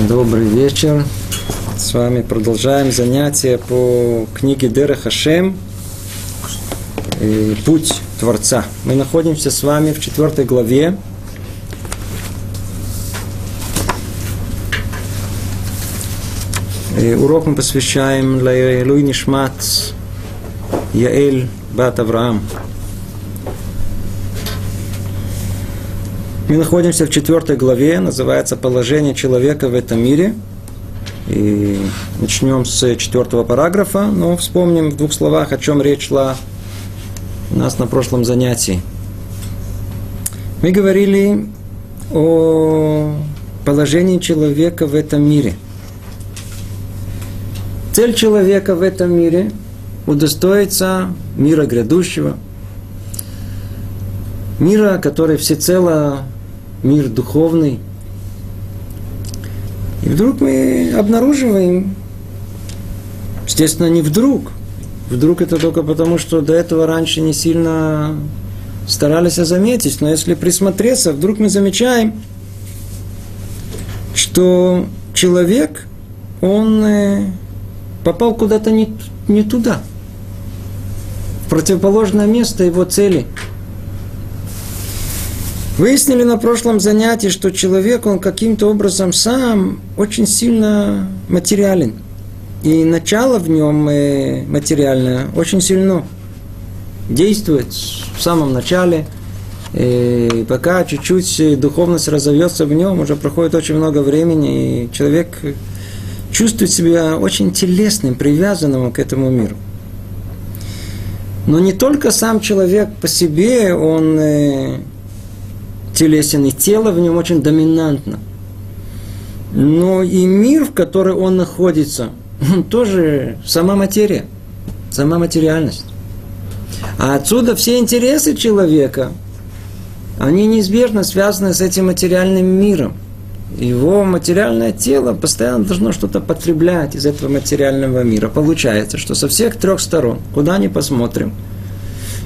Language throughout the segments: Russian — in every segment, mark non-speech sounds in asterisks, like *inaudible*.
Добрый вечер. С вами продолжаем занятия по книге Дера Хашем «Путь Творца». Мы находимся с вами в четвертой главе. И урок мы посвящаем Луи Нишмат Яэль Бат Авраам. Мы находимся в четвертой главе, называется «Положение человека в этом мире». И начнем с четвертого параграфа, но вспомним в двух словах, о чем речь шла у нас на прошлом занятии. Мы говорили о положении человека в этом мире. Цель человека в этом мире – удостоиться мира грядущего, мира, который всецело мир духовный. И вдруг мы обнаруживаем, естественно, не вдруг, вдруг это только потому, что до этого раньше не сильно старались заметить, но если присмотреться, вдруг мы замечаем, что человек, он э, попал куда-то не, не туда, в противоположное место его цели – Выяснили на прошлом занятии, что человек, он каким-то образом сам очень сильно материален. И начало в нем э, материальное очень сильно действует в самом начале. И пока чуть-чуть духовность разовьется в нем, уже проходит очень много времени, и человек чувствует себя очень телесным, привязанным к этому миру. Но не только сам человек по себе, он э, телесен, и тело в нем очень доминантно. Но и мир, в который он находится, *laughs* он тоже сама материя, сама материальность. А отсюда все интересы человека, они неизбежно связаны с этим материальным миром. Его материальное тело постоянно должно что-то потреблять из этого материального мира. Получается, что со всех трех сторон, куда ни посмотрим,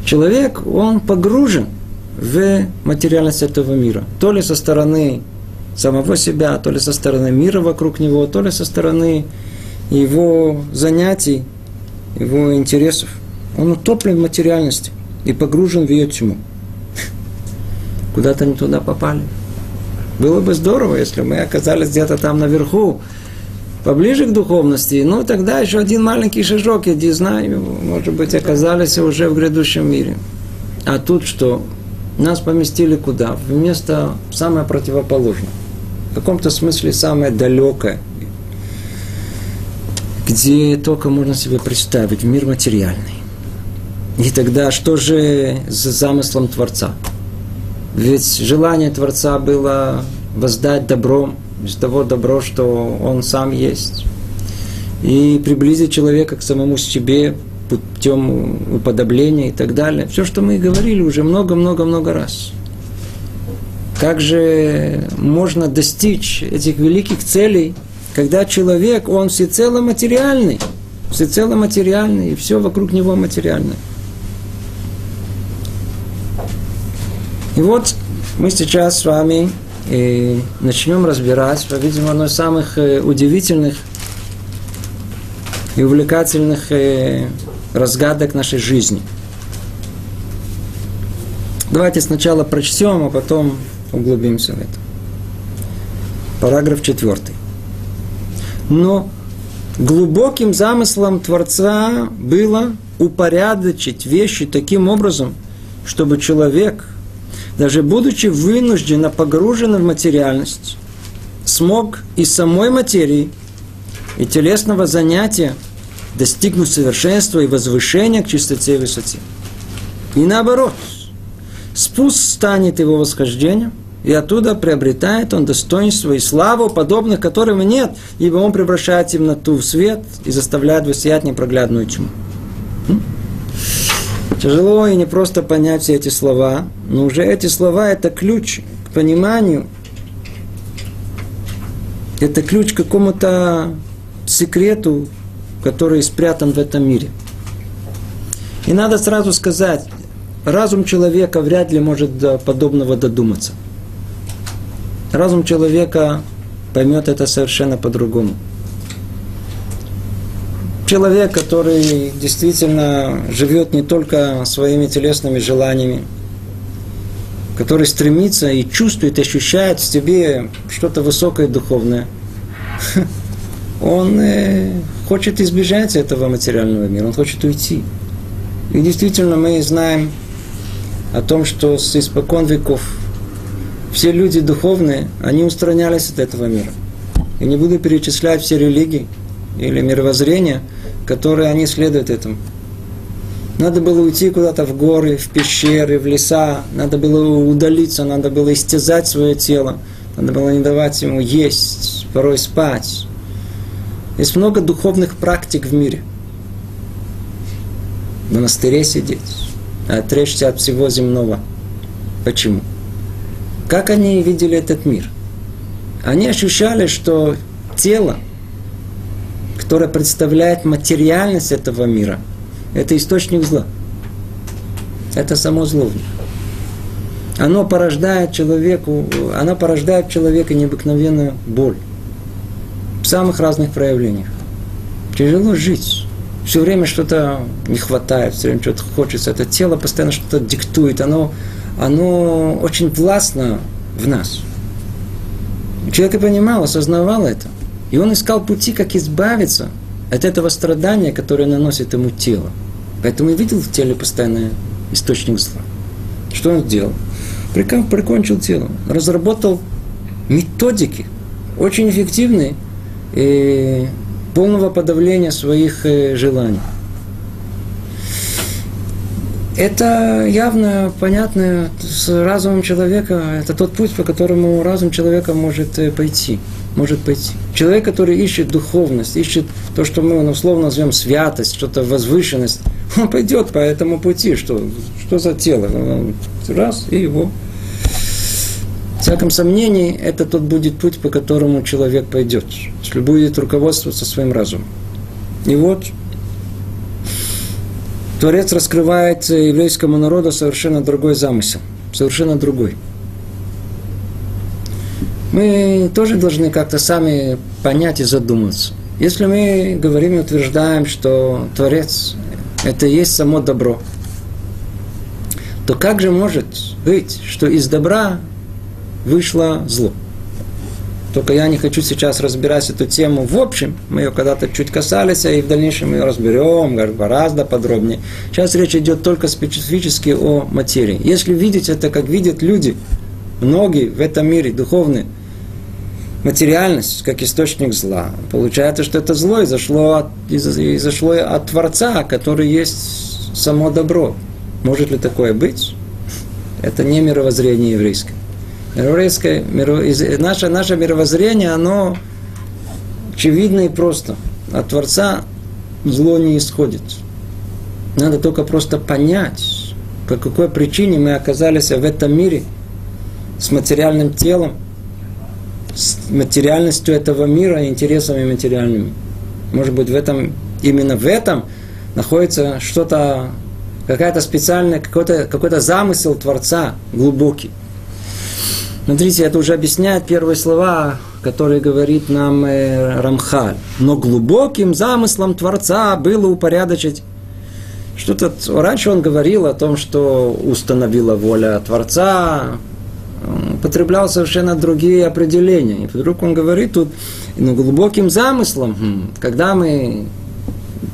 человек, он погружен – в материальность этого мира. То ли со стороны самого себя, то ли со стороны мира вокруг него, то ли со стороны его занятий, его интересов. Он утоплен в материальности и погружен в ее тьму. *laughs* Куда-то не туда попали. Было бы здорово, если мы оказались где-то там наверху, поближе к духовности, ну тогда еще один маленький шажок, иди знаю, может быть, оказались уже в грядущем мире. А тут что? Нас поместили куда? В место самое противоположное. В каком-то смысле самое далекое. Где только можно себе представить, мир материальный. И тогда что же за замыслом Творца? Ведь желание Творца было воздать добром из того добро, что он сам есть. И приблизить человека к самому себе путем уподобления и так далее. Все, что мы говорили уже много-много-много раз. Как же можно достичь этих великих целей, когда человек, он всецело материальный, всецело материальный, и все вокруг него материальное. И вот мы сейчас с вами э, начнем разбирать, по-видимому, одно из самых э, удивительных и увлекательных э, разгадок нашей жизни. Давайте сначала прочтем, а потом углубимся в это. Параграф четвертый. Но глубоким замыслом Творца было упорядочить вещи таким образом, чтобы человек, даже будучи вынужденно погруженным в материальность, смог из самой материи и телесного занятия достигнуть совершенства и возвышения к чистоте и высоте. И наоборот, спуск станет его восхождением, и оттуда приобретает он достоинство и славу, подобных которым нет, ибо он превращает темноту в свет и заставляет высиять непроглядную тьму. Тяжело и не просто понять все эти слова, но уже эти слова – это ключ к пониманию, это ключ к какому-то секрету, который спрятан в этом мире. И надо сразу сказать, разум человека вряд ли может до подобного додуматься. Разум человека поймет это совершенно по-другому. Человек, который действительно живет не только своими телесными желаниями, который стремится и чувствует, ощущает в себе что-то высокое духовное, *laughs* он э, хочет избежать этого материального мира, он хочет уйти. И действительно мы знаем о том, что с испокон веков все люди духовные, они устранялись от этого мира. И не буду перечислять все религии или мировоззрения, которые они следуют этому. Надо было уйти куда-то в горы, в пещеры, в леса, надо было удалиться, надо было истязать свое тело, надо было не давать ему есть, порой спать. Есть много духовных практик в мире. В монастыре сидеть, отречься от всего земного. Почему? Как они видели этот мир? Они ощущали, что тело, которое представляет материальность этого мира, это источник зла. Это само зло. Оно порождает человеку, оно порождает в человеке необыкновенную боль. В самых разных проявлениях. Тяжело жить. Все время что-то не хватает, все время что-то хочется. Это тело постоянно что-то диктует. Оно оно очень властно в нас. Человек и понимал, осознавал это. И он искал пути, как избавиться от этого страдания, которое наносит ему тело. Поэтому и видел в теле постоянно источник зла. Что он сделал? Прикончил тело. Разработал методики, очень эффективные, и полного подавления своих э, желаний. Это явно понятно с разумом человека, это тот путь, по которому разум человека может э, пойти. Может пойти. Человек, который ищет духовность, ищет то, что мы условно назовем святость, что-то возвышенность, он пойдет по этому пути. Что, что за тело? Раз, и его. Всяком сомнении, это тот будет путь, по которому человек пойдет, если будет руководствоваться своим разумом. И вот Творец раскрывает еврейскому народу совершенно другой замысел, совершенно другой. Мы тоже должны как-то сами понять и задуматься. Если мы говорим и утверждаем, что Творец – это и есть само добро, то как же может быть, что из добра вышло зло? Только я не хочу сейчас разбирать эту тему в общем. Мы ее когда-то чуть касались, и в дальнейшем мы ее разберем гораздо подробнее. Сейчас речь идет только специфически о материи. Если видеть это, как видят люди, многие в этом мире духовные, материальность как источник зла. Получается, что это зло изошло от, изошло от Творца, который есть само добро. Может ли такое быть? Это не мировоззрение еврейское. Еврейское, миро, наше, наше мировоззрение, оно очевидно и просто. От Творца зло не исходит. Надо только просто понять, по какой причине мы оказались в этом мире с материальным телом, с материальностью этого мира и интересами материальными. Может быть, в этом, именно в этом находится что-то, какая-то специальная, какой-то, какой-то замысел Творца глубокий. Смотрите, это уже объясняет первые слова, которые говорит нам э, Рамхаль. Но глубоким замыслом Творца было упорядочить. Что-то раньше он говорил о том, что установила воля Творца, употреблял совершенно другие определения. И вдруг он говорит тут, ну, глубоким замыслом, хм, когда мы,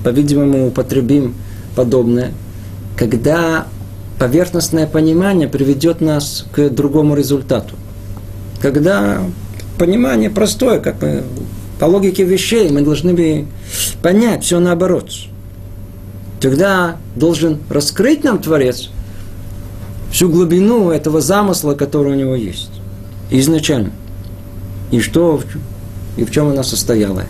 по-видимому, употребим подобное, когда поверхностное понимание приведет нас к другому результату когда понимание простое, как мы по логике вещей, мы должны бы понять все наоборот. Тогда должен раскрыть нам Творец всю глубину этого замысла, который у него есть. Изначально. И что, и в чем она состояла.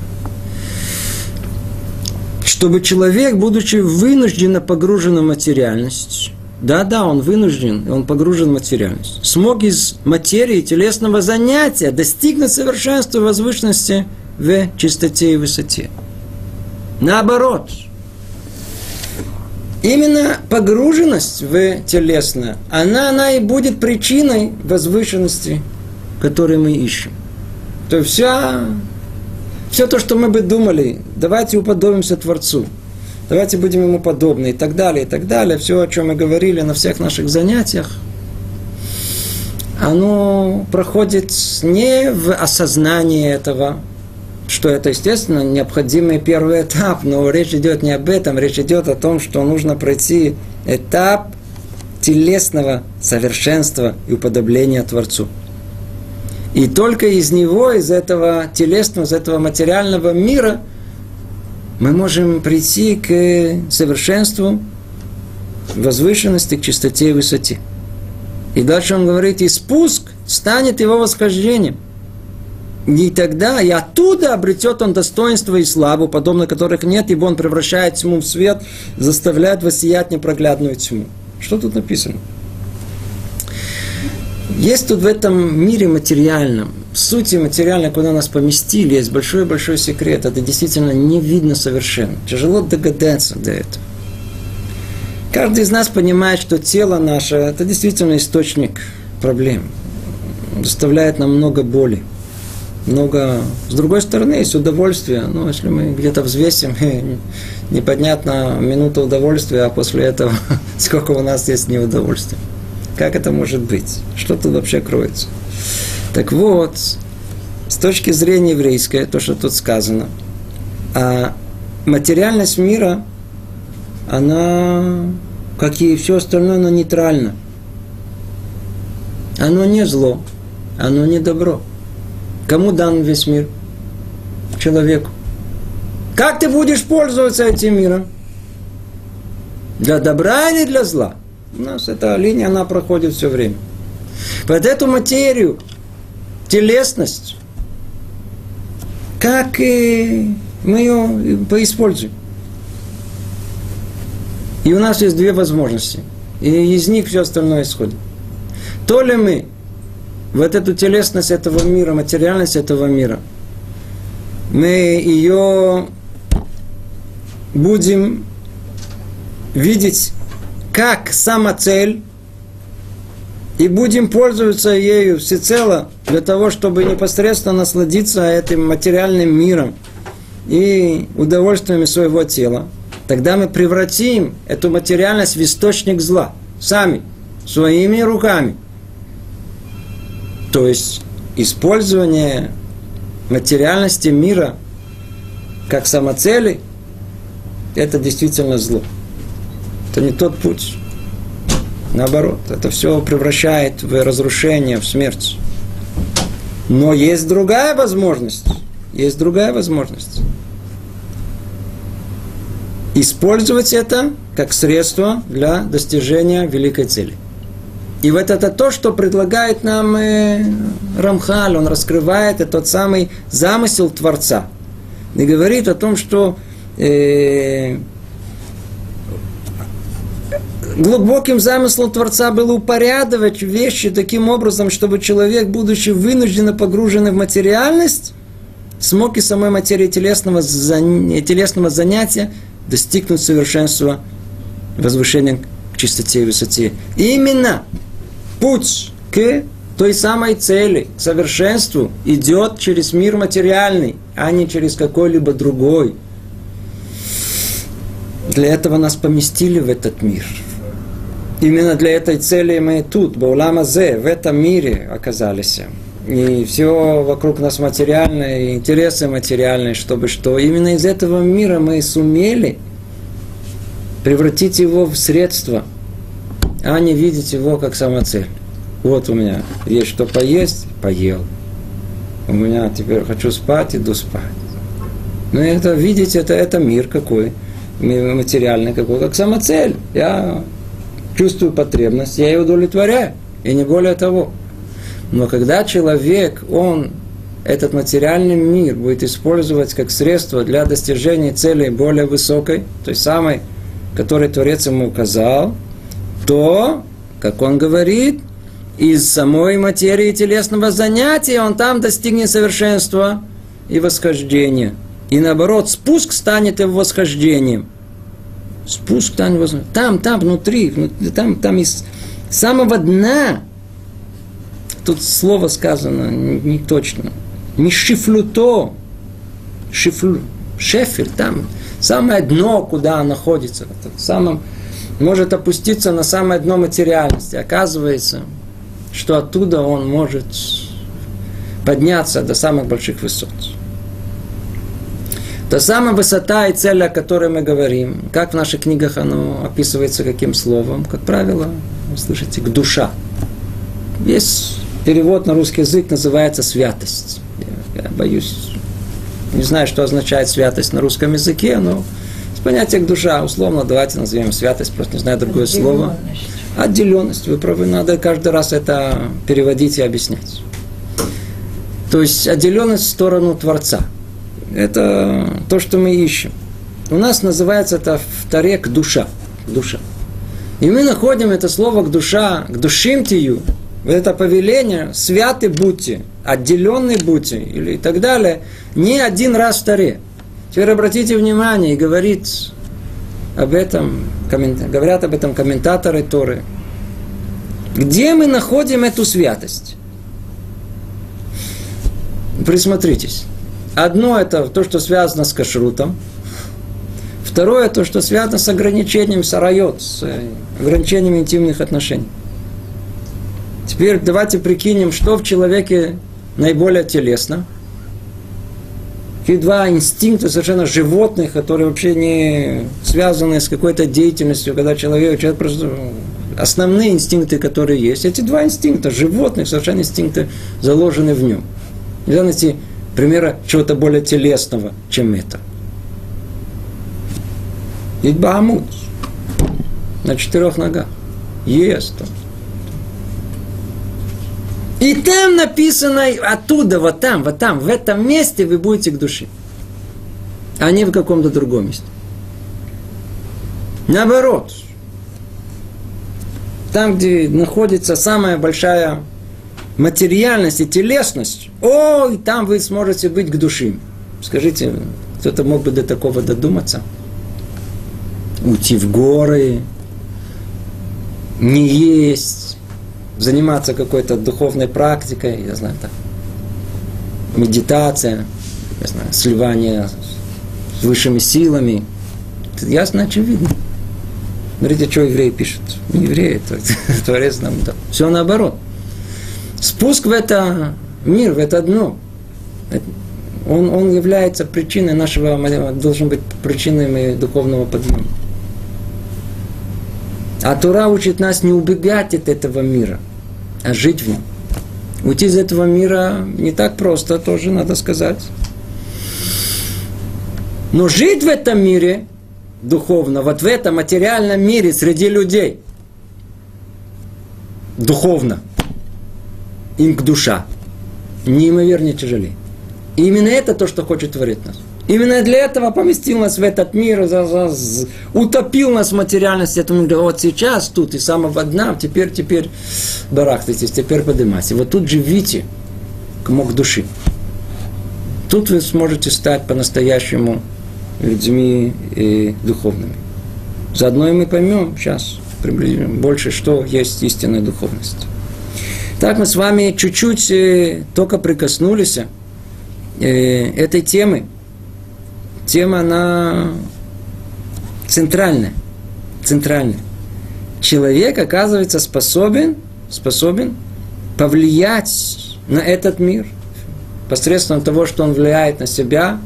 Чтобы человек, будучи вынужденно погружен в материальность, да-да, он вынужден, он погружен в материальность. Смог из материи телесного занятия достигнуть совершенства возвышенности в чистоте и высоте. Наоборот, именно погруженность в телесное, она, она и будет причиной возвышенности, которую мы ищем. То есть вся, все то, что мы бы думали, давайте уподобимся Творцу, давайте будем ему подобны и так далее, и так далее, все, о чем мы говорили на всех наших занятиях, оно проходит не в осознании этого, что это, естественно, необходимый первый этап, но речь идет не об этом, речь идет о том, что нужно пройти этап телесного совершенства и уподобления Творцу. И только из него, из этого телесного, из этого материального мира мы можем прийти к совершенству, возвышенности, к чистоте и высоте. И дальше он говорит, и спуск станет его восхождением. И тогда, и оттуда обретет он достоинство и славу, подобно которых нет, ибо он превращает тьму в свет, заставляет воссиять непроглядную тьму. Что тут написано? Есть тут в этом мире материальном, сути материально, куда нас поместили, есть большой-большой секрет. Это действительно не видно совершенно. Тяжело догадаться до этого. Каждый из нас понимает, что тело наше – это действительно источник проблем. Доставляет нам много боли. Много... С другой стороны, есть удовольствие. Ну, если мы где-то взвесим, *laughs* непонятно минута удовольствия, а после этого *laughs* сколько у нас есть неудовольствия. Как это может быть? Что тут вообще кроется? Так вот, с точки зрения еврейской, то, что тут сказано, а материальность мира, она, как и все остальное, она нейтральна. Оно не зло, оно не добро. Кому дан весь мир? Человеку. Как ты будешь пользоваться этим миром? Для добра или для зла? У нас эта линия, она проходит все время. Под эту материю, телесность, как и мы ее поиспользуем. И у нас есть две возможности. И из них все остальное исходит. То ли мы вот эту телесность этого мира, материальность этого мира, мы ее будем видеть как самоцель, и будем пользоваться ею всецело для того, чтобы непосредственно насладиться этим материальным миром и удовольствиями своего тела, тогда мы превратим эту материальность в источник зла сами, своими руками. То есть использование материальности мира как самоцели – это действительно зло. Это не тот путь. Наоборот, это все превращает в разрушение, в смерть. Но есть другая возможность. Есть другая возможность. Использовать это как средство для достижения великой цели. И вот это то, что предлагает нам э, Рамхаль. Он раскрывает этот самый замысел Творца. И говорит о том, что э, глубоким замыслом Творца было упорядовать вещи таким образом, чтобы человек, будучи вынужденно погруженный в материальность, смог и самой материи телесного, телесного занятия достигнуть совершенства, возвышения к чистоте и высоте. Именно путь к той самой цели, к совершенству, идет через мир материальный, а не через какой-либо другой. Для этого нас поместили в этот мир – Именно для этой цели мы тут, Бауламазе, в этом мире оказались. И все вокруг нас материальное, и интересы материальные, чтобы что. Именно из этого мира мы сумели превратить его в средство, а не видеть его как самоцель. Вот у меня есть что поесть, поел. У меня теперь хочу спать, иду спать. Но это видеть, это, это мир какой, материальный какой, как самоцель. Я чувствую потребность, я ее удовлетворяю, и не более того. Но когда человек, он этот материальный мир будет использовать как средство для достижения цели более высокой, той самой, которой Творец ему указал, то, как он говорит, из самой материи телесного занятия он там достигнет совершенства и восхождения. И наоборот, спуск станет его восхождением спуск там невозможно. Там, там, внутри, внутри там, там из самого дна, тут слово сказано не, не точно, Мишифлюто. Шифлю. Шефель, там самое дно, куда находится. В самом, может опуститься на самое дно материальности. Оказывается, что оттуда он может подняться до самых больших высот. Та самая высота и цель, о которой мы говорим, как в наших книгах оно описывается каким словом, как правило, вы слышите, к душа. Есть перевод на русский язык, называется святость. Я, я боюсь, не знаю, что означает святость на русском языке, но с понятием душа, условно, давайте назовем святость, просто не знаю другое слово. Отделенность, вы правы, надо каждый раз это переводить и объяснять. То есть отделенность в сторону Творца. Это то, что мы ищем. У нас называется это в таре к душа. Душа. И мы находим это слово к душа, к душим тию, это повеление, святы будьте, отделенные будьте, или и так далее, не один раз в таре. Теперь обратите внимание, и говорит об этом, говорят об этом комментаторы Торы. Где мы находим эту святость? Присмотритесь. Одно это то, что связано с кашрутом. Второе то, что связано с ограничением сарайот, с э, ограничением интимных отношений. Теперь давайте прикинем, что в человеке наиболее телесно. Какие два инстинкта совершенно животных, которые вообще не связаны с какой-то деятельностью, когда человек, человек просто основные инстинкты, которые есть. Эти два инстинкта, животных, совершенно инстинкты, заложены в нем. Нельзя найти примера чего-то более телесного, чем это. Ведь Баамут на четырех ногах ест он. И там написано, оттуда, вот там, вот там, в этом месте вы будете к душе. А не в каком-то другом месте. Наоборот. Там, где находится самая большая материальность и телесность, о, и там вы сможете быть к душе. Скажите, кто-то мог бы до такого додуматься? Уйти в горы, не есть, заниматься какой-то духовной практикой, я знаю, так, медитация, я знаю, сливание с высшими силами. Это ясно, очевидно. Смотрите, что евреи пишут. Не евреи, это *laughs* Творец нам дал. Все наоборот. Спуск в это мир, в это дно, он, он является причиной нашего, должен быть причиной духовного подъема. А Тура учит нас не убегать от этого мира, а жить в нем. Уйти из этого мира не так просто, тоже надо сказать. Но жить в этом мире духовно, вот в этом материальном мире среди людей, духовно – им к душа, неимовернее тяжелее. И именно это то, что хочет творить нас. Именно для этого поместил нас в этот мир, утопил нас в материальности. Это он вот сейчас тут и самого дна, теперь, теперь барахтайтесь, теперь поднимайтесь. Вот тут живите, мог души. Тут вы сможете стать по-настоящему людьми и духовными. Заодно и мы поймем сейчас приблизим больше, что есть истинная духовность. Так мы с вами чуть-чуть э, только прикоснулись э, этой темы. Тема, она центральная. Центральная. Человек, оказывается, способен, способен повлиять на этот мир посредством того, что он влияет на себя,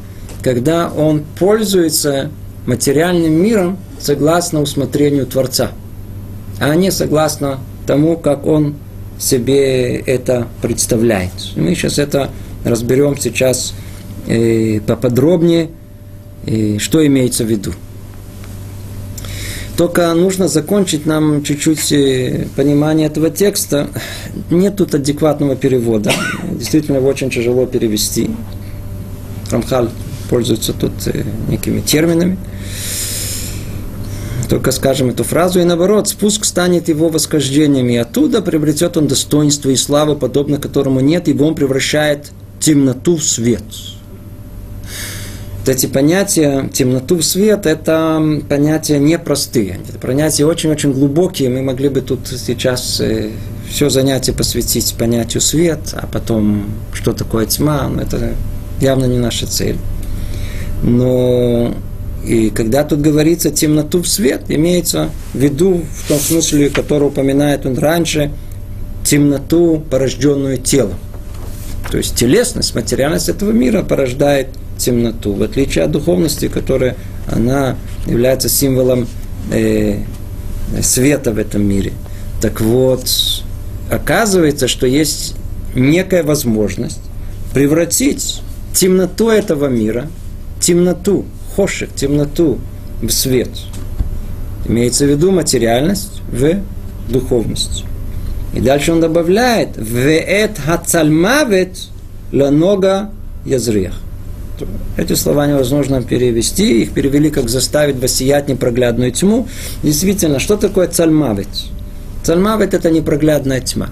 когда он пользуется материальным миром согласно усмотрению Творца, а не согласно тому, как он себе это представляет. Мы сейчас это разберем сейчас э, поподробнее, э, что имеется в виду. Только нужно закончить нам чуть-чуть э, понимание этого текста. Нет тут адекватного перевода. Действительно, его очень тяжело перевести. Рамхаль пользуется тут э, некими терминами только скажем эту фразу, и наоборот, спуск станет его восхождением, и оттуда приобретет он достоинство и славу, подобно которому нет, ибо он превращает темноту в свет. Вот эти понятия темноту в свет – это понятия непростые, это понятия очень-очень глубокие, мы могли бы тут сейчас э, все занятие посвятить понятию свет, а потом, что такое тьма, ну, это явно не наша цель. Но и когда тут говорится темноту в свет, имеется в виду в том смысле, который упоминает он раньше, темноту, порожденную телом. То есть телесность, материальность этого мира порождает темноту, в отличие от духовности, которая она является символом э, света в этом мире. Так вот, оказывается, что есть некая возможность превратить темноту этого мира, темноту, хошек, темноту в свет. Имеется в виду материальность в духовность. И дальше он добавляет «Веэт хацальмавет ланога язрех». Эти слова невозможно перевести, их перевели как «заставить воссиять непроглядную тьму». Действительно, что такое цальмавет? Цальмавет – это непроглядная тьма.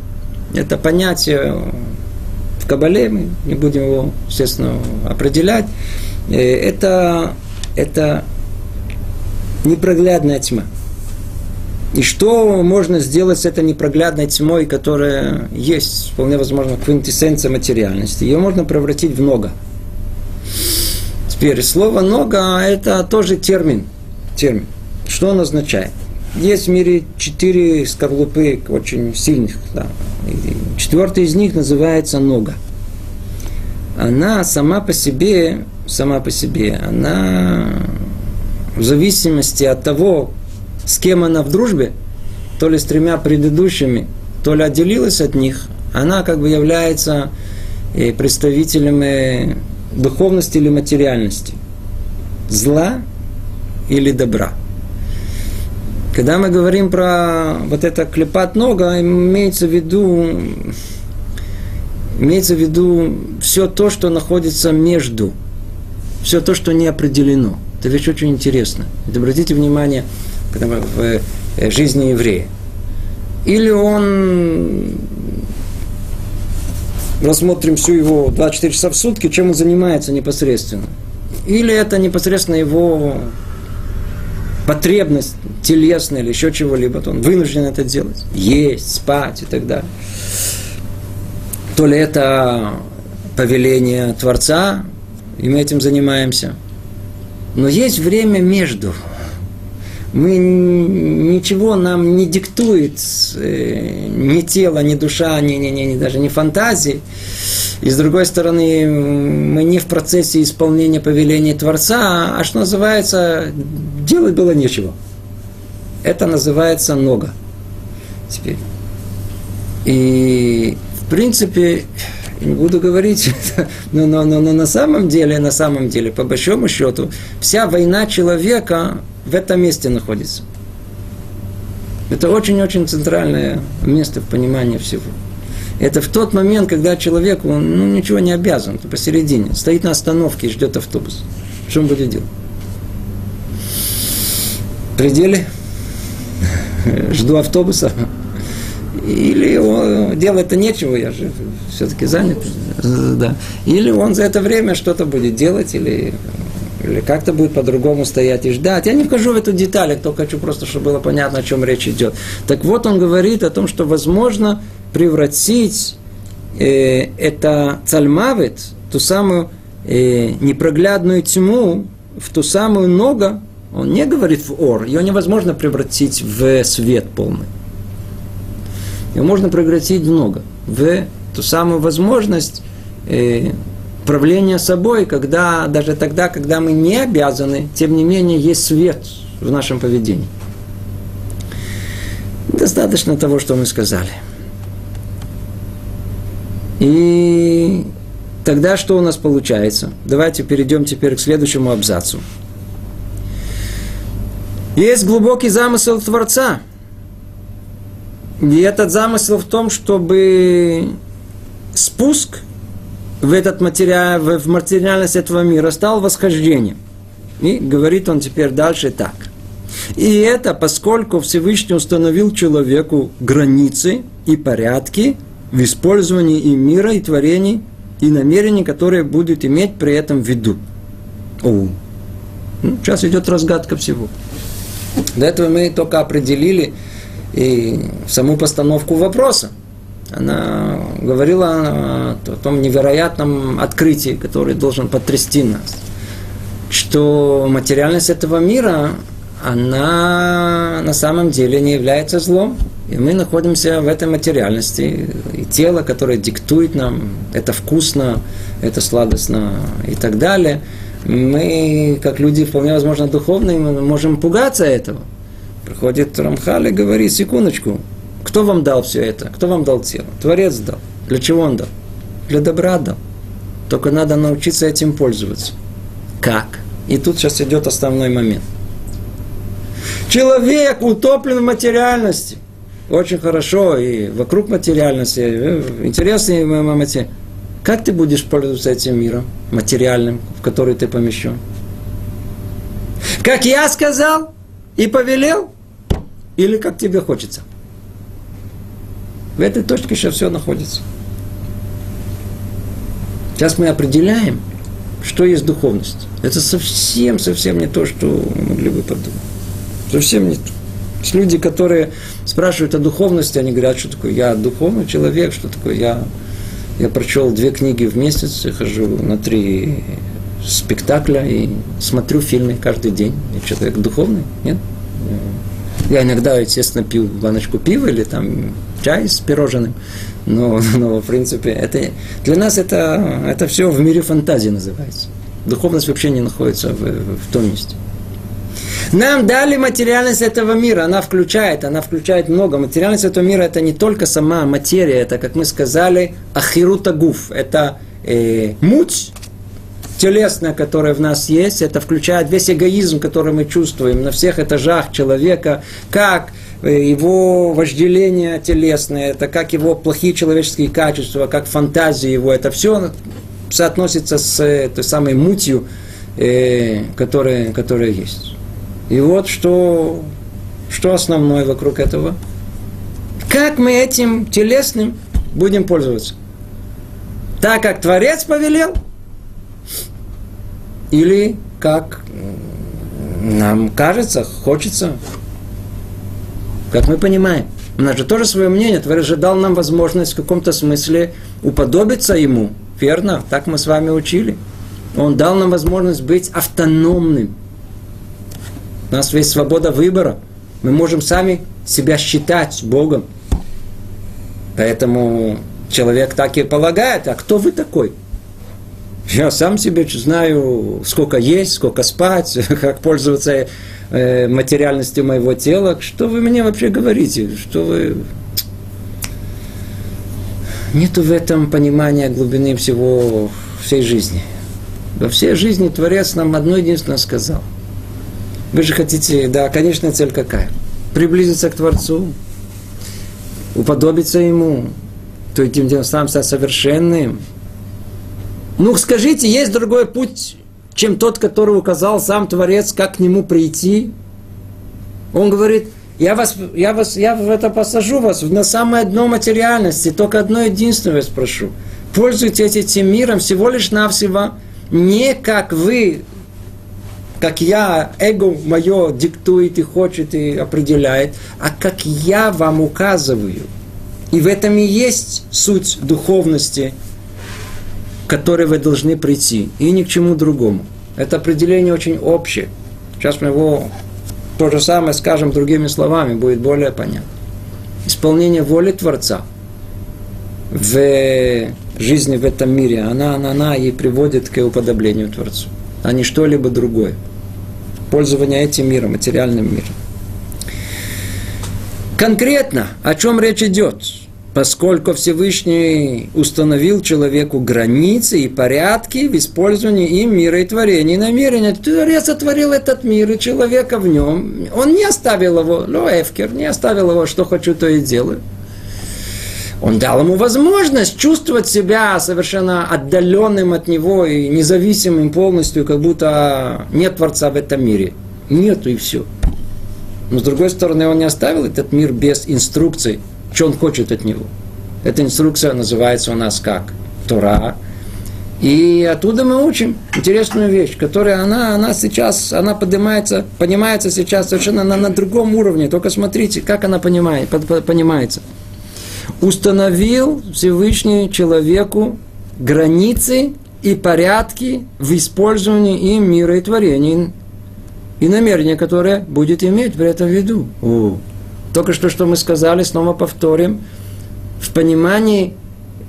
Это понятие в Кабале, мы не будем его, естественно, определять. Э, это, это непроглядная тьма. И что можно сделать с этой непроглядной тьмой, которая есть, вполне возможно, квинтэссенция материальности? Ее можно превратить в много. Теперь слово «много» – это тоже термин. термин. Что он означает? Есть в мире четыре скорлупы очень сильных. Да. четвертый из них называется «нога». Она сама по себе, сама по себе, она в зависимости от того, с кем она в дружбе, то ли с тремя предыдущими, то ли отделилась от них, она как бы является э, представителем э, духовности или материальности, зла или добра. Когда мы говорим про вот это клепат нога, имеется в виду, имеется в виду все то, что находится между, все то, что не определено. Это вещь очень интересная. обратите внимание, в э, жизни еврея. Или он рассмотрим всю его 24 часа в сутки, чем он занимается непосредственно. Или это непосредственно его потребность телесная или еще чего-либо, то он вынужден это делать. Есть, спать и так далее. То ли это повеление Творца, и мы этим занимаемся. Но есть время между – мы ничего нам не диктует, э, ни тело, ни душа, ни, ни, ни, ни даже не фантазии. И с другой стороны, мы не в процессе исполнения повеления Творца, а что называется, делать было нечего. Это называется нога. Теперь. И в принципе, не буду говорить, *laughs* но, но, но, на самом деле, на самом деле, по большому счету, вся война человека в этом месте находится. Это очень-очень центральное место в понимании всего. Это в тот момент, когда человек, он ну, ничего не обязан, посередине, стоит на остановке и ждет автобус. Что он будет делать? В пределе? *laughs* Жду автобуса? Или он делать-то нечего, я же все-таки занят. Да. Или он за это время что-то будет делать, или или как-то будет по-другому стоять и ждать. Я не вхожу в эту деталь, я только хочу просто, чтобы было понятно, о чем речь идет. Так вот, он говорит о том, что возможно превратить э, это цальмавит, ту самую э, непроглядную тьму, в ту самую ногу, он не говорит в ор, ее невозможно превратить в свет полный. Ее можно превратить в много, в ту самую возможность э, управление собой, когда, даже тогда, когда мы не обязаны, тем не менее есть свет в нашем поведении. Достаточно того, что мы сказали. И тогда что у нас получается? Давайте перейдем теперь к следующему абзацу. Есть глубокий замысел Творца. И этот замысел в том, чтобы спуск в, этот материал, в материальность этого мира стал восхождением. И говорит он теперь дальше так. И это поскольку Всевышний установил человеку границы и порядки в использовании и мира, и творений, и намерений, которые будет иметь при этом в виду. О, ну, сейчас идет разгадка всего. До этого мы только определили и саму постановку вопроса. она говорила о том невероятном открытии, которое должен потрясти нас, что материальность этого мира, она на самом деле не является злом. И мы находимся в этой материальности. И тело, которое диктует нам, это вкусно, это сладостно и так далее. Мы, как люди вполне возможно духовные, мы можем пугаться этого. Приходит Рамхаль и говорит, секундочку, кто вам дал все это? Кто вам дал тело? Творец дал. Для чего он дал? Для добра дал. Только надо научиться этим пользоваться. Как? И тут сейчас идет основной момент. Человек утоплен в материальности. Очень хорошо, и вокруг материальности. Э, интересные материальности. Как ты будешь пользоваться этим миром материальным, в который ты помещен? Как я сказал и повелел? Или как тебе хочется? В этой точке сейчас все находится. Сейчас мы определяем, что есть духовность. Это совсем, совсем не то, что мы могли бы подумать. Совсем не то. Есть люди, которые спрашивают о духовности, они говорят, что такое я духовный человек, что такое я... Я прочел две книги в месяц, я хожу на три спектакля и смотрю фильмы каждый день. Я человек духовный, нет? Я иногда, естественно, пью баночку пива или там чай с пирожным. Но, но в принципе, это, для нас это, это все в мире фантазии называется. Духовность вообще не находится в, в том месте. Нам дали материальность этого мира, она включает, она включает много. Материальность этого мира это не только сама материя, это, как мы сказали, ахирута гуф, это э, муть, телесное, которое в нас есть, это включает весь эгоизм, который мы чувствуем на всех этажах человека, как э, его вожделение телесное, это как его плохие человеческие качества, как фантазии его, это все соотносится с э, той самой мутью, э, которая, которая есть. И вот что, что основное вокруг этого. Как мы этим телесным будем пользоваться? Так, как Творец повелел – или как нам кажется, хочется, как мы понимаем. У нас же тоже свое мнение. Творец же дал нам возможность в каком-то смысле уподобиться ему. Верно? Так мы с вами учили. Он дал нам возможность быть автономным. У нас есть свобода выбора. Мы можем сами себя считать Богом. Поэтому человек так и полагает, а кто вы такой? Я сам себе знаю, сколько есть, сколько спать, *laughs* как пользоваться э, материальностью моего тела. Что вы мне вообще говорите? Что вы... Нету в этом понимания глубины всего, всей жизни. Во всей жизни Творец нам одно единственное сказал. Вы же хотите, да, конечная цель какая? Приблизиться к Творцу, уподобиться Ему, то этим тем самым стать совершенным – ну, скажите, есть другой путь, чем тот, который указал сам Творец, как к нему прийти? Он говорит, я вас, я вас, я в это посажу вас на самое дно материальности, только одно единственное спрошу. Пользуйтесь этим миром всего лишь навсего, не как вы, как я, эго мое диктует и хочет и определяет, а как я вам указываю. И в этом и есть суть духовности – которой вы должны прийти, и ни к чему другому. Это определение очень общее. Сейчас мы его то же самое скажем другими словами, будет более понятно. Исполнение воли Творца в жизни в этом мире, она, она, она и приводит к уподоблению Творцу, а не что-либо другое. Пользование этим миром, материальным миром. Конкретно, о чем речь идет? Поскольку Всевышний установил человеку границы и порядки в использовании им мира и творения и намерения. Творец сотворил этот мир и человека в нем. Он не оставил его, ну, Эфкер, не оставил его, что хочу, то и делаю. Он дал ему возможность чувствовать себя совершенно отдаленным от него и независимым полностью, как будто нет Творца в этом мире. Нету и все. Но с другой стороны, он не оставил этот мир без инструкций, что он хочет от него. Эта инструкция называется у нас как? Тора. И оттуда мы учим интересную вещь, которая она, она сейчас, она поднимается, понимается сейчас совершенно на, на другом уровне. Только смотрите, как она понимает, под, под, понимается. Установил Всевышний человеку границы и порядки в использовании им мира и творений и намерения, которое будет иметь при этом в виду. Только что, что мы сказали, снова повторим, в понимании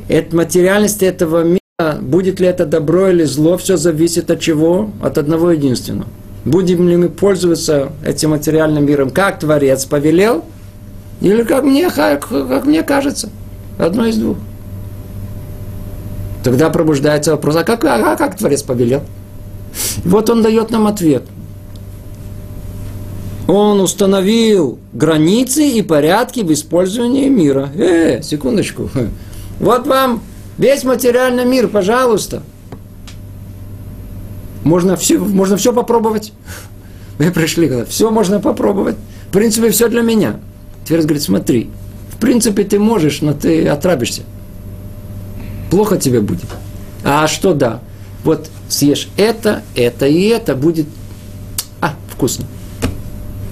от материальности этого мира, будет ли это добро или зло, все зависит от чего? От одного единственного. Будем ли мы пользоваться этим материальным миром, как Творец повелел, или как мне, как, как мне кажется. Одно из двух. Тогда пробуждается вопрос, а как, а как Творец повелел? Вот он дает нам ответ – он установил границы и порядки в использовании мира. Э, секундочку. Вот вам весь материальный мир, пожалуйста. Можно все, можно все попробовать. Мы пришли, когда все можно попробовать. В принципе, все для меня. Теперь говорит, смотри, в принципе, ты можешь, но ты отрабишься. Плохо тебе будет. А что да? Вот съешь это, это и это будет, а, вкусно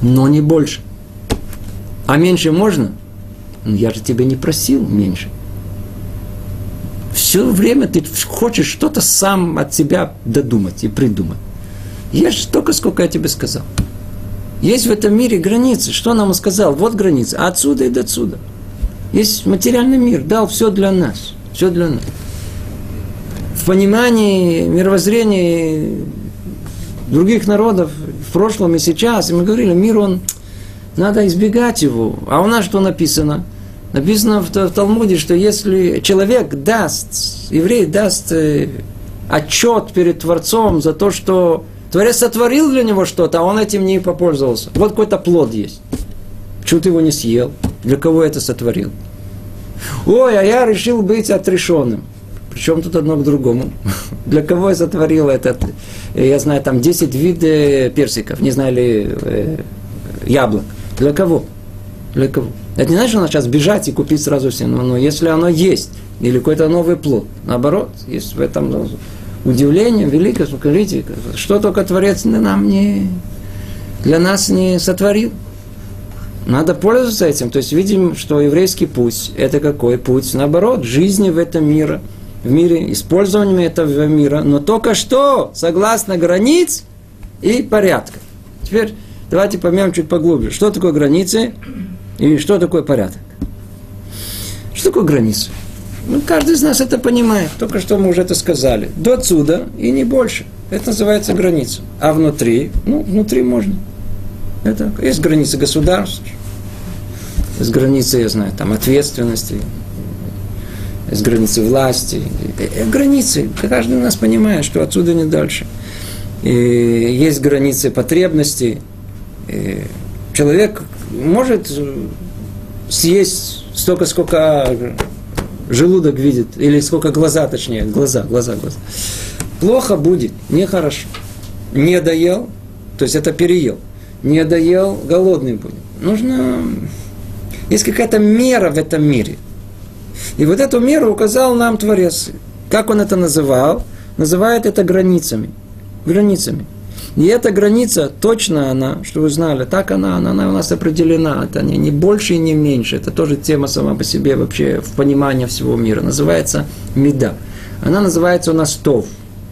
но не больше. А меньше можно? Ну, я же тебя не просил меньше. Все время ты хочешь что-то сам от себя додумать и придумать. Ешь только сколько я тебе сказал. Есть в этом мире границы. Что нам сказал? Вот границы. Отсюда и до отсюда. Есть материальный мир. Дал все для нас. Все для нас. В понимании мировоззрения других народов в прошлом и сейчас, и мы говорили, мир он, надо избегать его. А у нас что написано? Написано в, в Талмуде, что если человек даст, еврей даст э, отчет перед Творцом за то, что Творец сотворил для него что-то, а он этим не попользовался. Вот какой-то плод есть. Почему ты его не съел? Для кого это сотворил? Ой, а я решил быть отрешенным. Причем тут одно к другому. *laughs* Для кого я сотворил этот, э, я знаю, там 10 видов персиков, не знаю ли, э, яблок. Для кого? Для кого? Это не значит, что надо сейчас бежать и купить сразу все. Но, но если оно есть, или какой-то новый плод, наоборот, есть в этом удивление великое, скажите, что только Творец нам не, для нас не сотворил. Надо пользоваться этим. То есть видим, что еврейский путь – это какой путь? Наоборот, жизни в этом мире – в мире, использованием этого мира, но только что согласно границ и порядка. Теперь давайте поймем чуть поглубже, что такое границы и что такое порядок. Что такое границы? Ну, каждый из нас это понимает. Только что мы уже это сказали. До отсюда и не больше. Это называется граница. А внутри? Ну, внутри можно. Это, есть границы государств, есть границы, я знаю, там, ответственности, с границы власти. Границы. Каждый нас понимает, что отсюда не дальше. И есть границы потребностей. И человек может съесть столько, сколько желудок видит, или сколько глаза, точнее, глаза, глаза, глаза. Плохо будет, нехорошо. Не доел, то есть это переел. Не доел, голодный будет. Нужно... Есть какая-то мера в этом мире. И вот эту меру указал нам Творец. Как он это называл? Называет это границами. Границами. И эта граница, точно она, что вы знали, так она, она, она у нас определена. Это не, не больше и не меньше. Это тоже тема сама по себе вообще в понимании всего мира. Называется меда. Она называется у нас тов.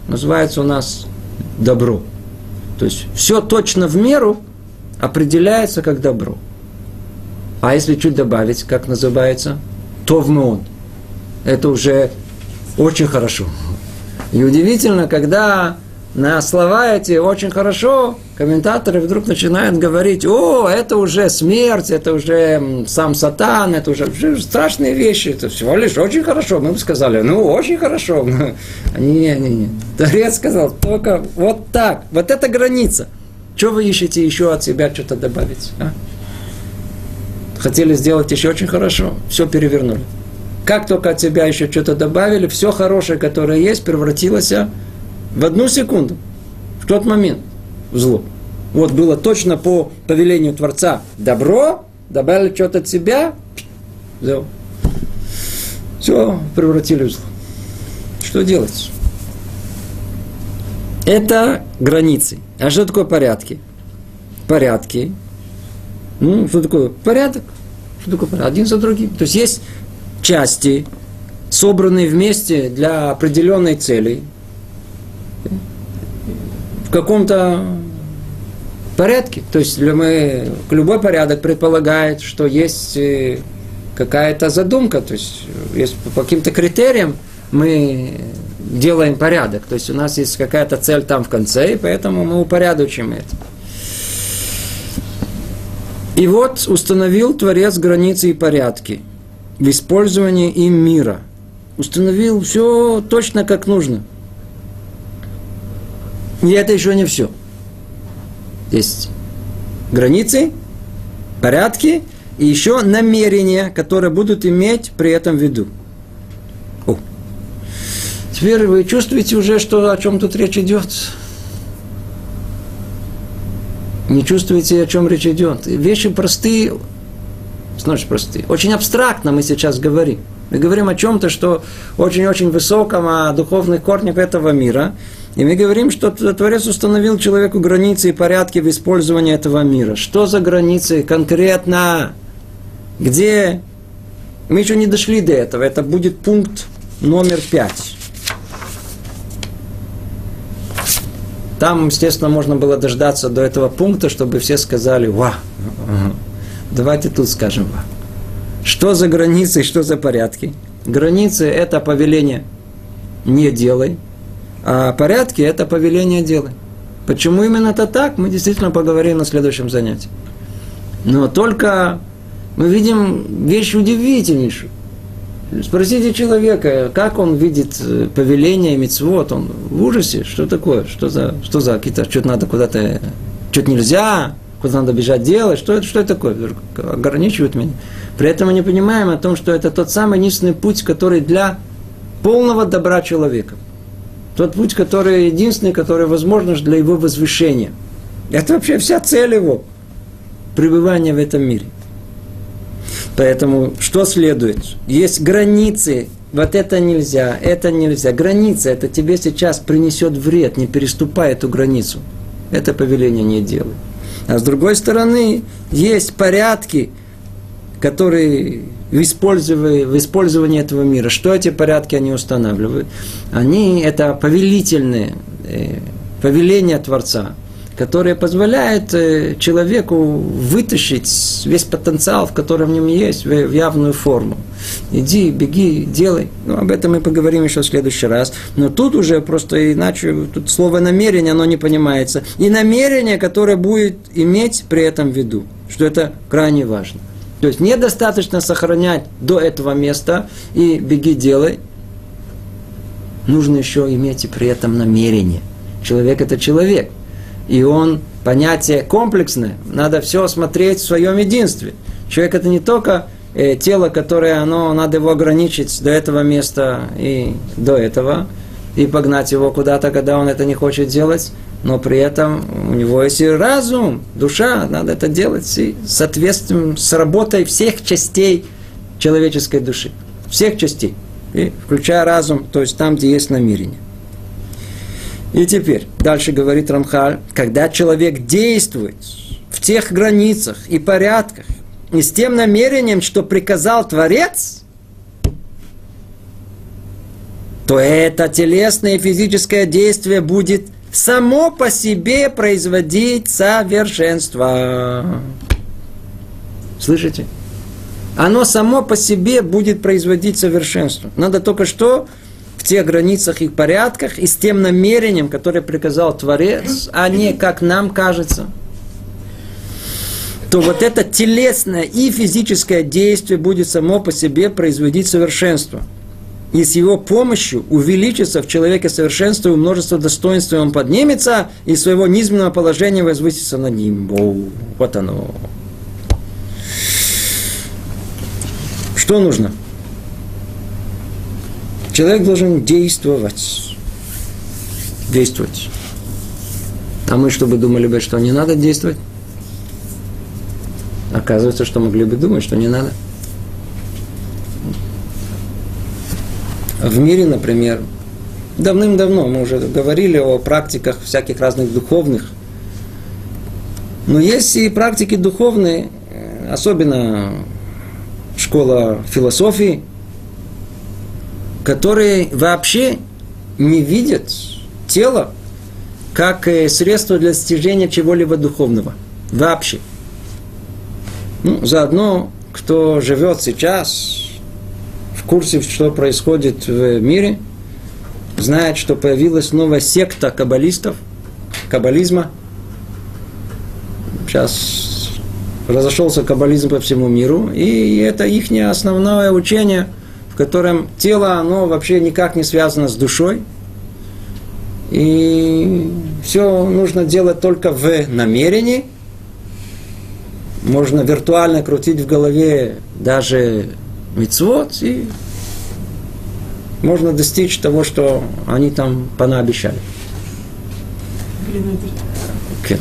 Называется у нас добро. То есть все точно в меру определяется как добро. А если чуть добавить, как называется? Тов Меон. Это уже очень хорошо. И удивительно, когда на слова эти очень хорошо, комментаторы вдруг начинают говорить, о, это уже смерть, это уже сам сатан, это уже, страшные вещи, это всего лишь очень хорошо. Мы бы сказали, ну, очень хорошо. *laughs* Не, не, не. Творец сказал, только вот так, вот эта граница. Что вы ищете еще от себя что-то добавить? А? Хотели сделать еще очень хорошо, все перевернули. Как только от себя еще что-то добавили, все хорошее, которое есть, превратилось в одну секунду, в тот момент, в зло. Вот было точно по повелению Творца добро, добавили что-то от себя, все, все превратили в зло. Что делать? Это границы. А что такое порядки? Порядки ну, что такое порядок? Один за другим. То есть есть части, собранные вместе для определенной цели, в каком-то порядке. То есть мы, любой порядок предполагает, что есть э, какая-то задумка, то есть, есть по каким-то критериям мы делаем порядок. То есть у нас есть какая-то цель там в конце, и поэтому мы упорядочим это. И вот установил Творец границы и порядки в использовании им мира. Установил все точно как нужно. И это еще не все. Есть границы, порядки и еще намерения, которые будут иметь при этом в виду. О. Теперь вы чувствуете уже, что о чем тут речь идет? Не чувствуете, о чем речь идет? Вещи простые, значит простые. Очень абстрактно мы сейчас говорим. Мы говорим о чем-то, что очень-очень высоком, о духовных корнях этого мира. И мы говорим, что Творец установил человеку границы и порядки в использовании этого мира. Что за границы конкретно? Где? Мы еще не дошли до этого. Это будет пункт номер пять. Там, естественно, можно было дождаться до этого пункта, чтобы все сказали, ва, давайте тут скажем, ва. Что за границы, что за порядки? Границы – это повеление «не делай», а порядки – это повеление «делай». Почему именно это так, мы действительно поговорим на следующем занятии. Но только мы видим вещь удивительнейшую. Спросите человека, как он видит э, повеление мецвод, он в ужасе, что такое, что за, что за какие-то, что-то надо куда-то, что-то нельзя, куда надо бежать делать, что это, что это такое, ограничивает меня. При этом мы не понимаем о том, что это тот самый единственный путь, который для полного добра человека. Тот путь, который единственный, который возможен для его возвышения. Это вообще вся цель его пребывания в этом мире. Поэтому что следует? Есть границы. Вот это нельзя, это нельзя. Граница, это тебе сейчас принесет вред. Не переступай эту границу. Это повеление не делай. А с другой стороны, есть порядки, которые в использовании, в использовании этого мира. Что эти порядки они устанавливают? Они это повелительные э, повеления Творца которое позволяет э, человеку вытащить весь потенциал, в котором в нем есть, в явную форму. Иди, беги, делай. Ну, об этом мы поговорим еще в следующий раз. Но тут уже просто иначе, тут слово намерение, оно не понимается. И намерение, которое будет иметь при этом в виду, что это крайне важно. То есть недостаточно сохранять до этого места и беги, делай. Нужно еще иметь и при этом намерение. Человек это человек – и он понятие комплексное. Надо все смотреть в своем единстве. Человек это не только э, тело, которое оно, надо его ограничить до этого места и до этого, и погнать его куда-то, когда он это не хочет делать, но при этом у него есть и разум, душа, надо это делать и соответствием с работой всех частей человеческой души, всех частей, и включая разум, то есть там, где есть намерение. И теперь, дальше говорит Рамхаль, когда человек действует в тех границах и порядках, и с тем намерением, что приказал Творец, то это телесное и физическое действие будет само по себе производить совершенство. Слышите? Оно само по себе будет производить совершенство. Надо только что в тех границах и порядках и с тем намерением, которое приказал Творец, а не как нам кажется, то вот это телесное и физическое действие будет само по себе производить совершенство. И с его помощью увеличится в человеке совершенство и множество достоинств, и он поднимется, и своего низменного положения возвысится над ним. О, вот оно. Что нужно? Человек должен действовать. Действовать. А мы что бы думали бы, что не надо действовать? Оказывается, что могли бы думать, что не надо. В мире, например, давным-давно мы уже говорили о практиках всяких разных духовных. Но есть и практики духовные, особенно школа философии – которые вообще не видят тело как э, средство для достижения чего-либо духовного. Вообще. Ну, заодно, кто живет сейчас в курсе, что происходит в мире, знает, что появилась новая секта каббалистов, каббализма. Сейчас разошелся каббализм по всему миру, и это их основное учение, в котором тело, оно вообще никак не связано с душой, и все нужно делать только в намерении. Можно виртуально крутить в голове даже мицвод, и можно достичь того, что они там понаобещали. Okay.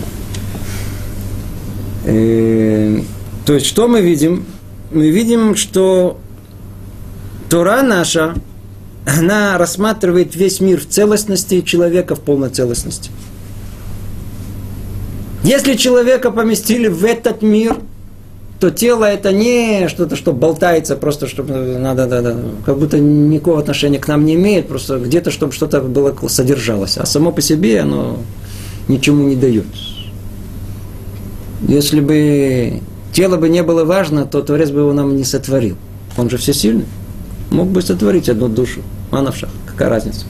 Э, то есть, что мы видим? Мы видим, что Тора наша, она рассматривает весь мир в целостности и человека в полной целостности. Если человека поместили в этот мир, то тело это не что-то, что болтается, просто чтобы надо, да, да, как будто никакого отношения к нам не имеет, просто где-то, чтобы что-то было содержалось. А само по себе оно ничему не дает. Если бы тело бы не было важно, то Творец бы его нам не сотворил. Он же всесильный мог бы сотворить одну душу. Манавшах, какая разница?